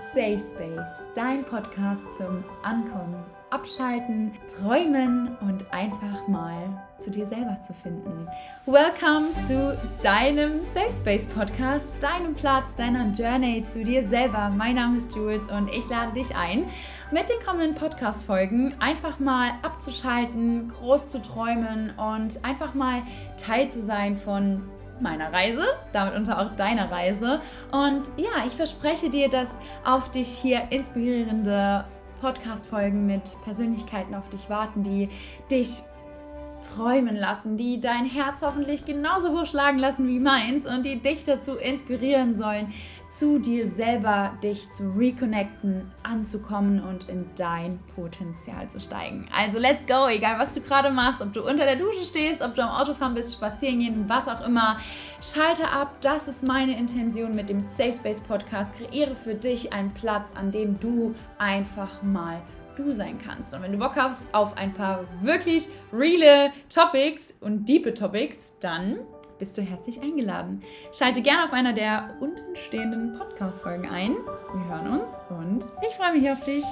Safe Space, dein Podcast zum Ankommen, Abschalten, Träumen und einfach mal zu dir selber zu finden. Welcome zu deinem Safe Space Podcast, deinem Platz, deiner Journey zu dir selber. Mein Name ist Jules und ich lade dich ein, mit den kommenden Podcast-Folgen einfach mal abzuschalten, groß zu träumen und einfach mal Teil zu sein von meiner Reise, damit unter auch deiner Reise. Und ja, ich verspreche dir, dass auf dich hier inspirierende Podcast-Folgen mit Persönlichkeiten auf dich warten, die dich träumen lassen, die dein Herz hoffentlich genauso hoch lassen wie meins und die dich dazu inspirieren sollen, zu dir selber dich zu reconnecten, anzukommen und in dein Potenzial zu steigen. Also let's go, egal was du gerade machst, ob du unter der Dusche stehst, ob du am Autofahren bist, spazieren gehen, was auch immer, schalte ab. Das ist meine Intention mit dem Safe Space Podcast. Kreiere für dich einen Platz, an dem du einfach mal du sein kannst. Und wenn du Bock hast auf ein paar wirklich reale Topics und diepe Topics, dann bist du herzlich eingeladen. Schalte gerne auf einer der untenstehenden Podcast-Folgen ein. Wir hören uns und ich freue mich auf dich.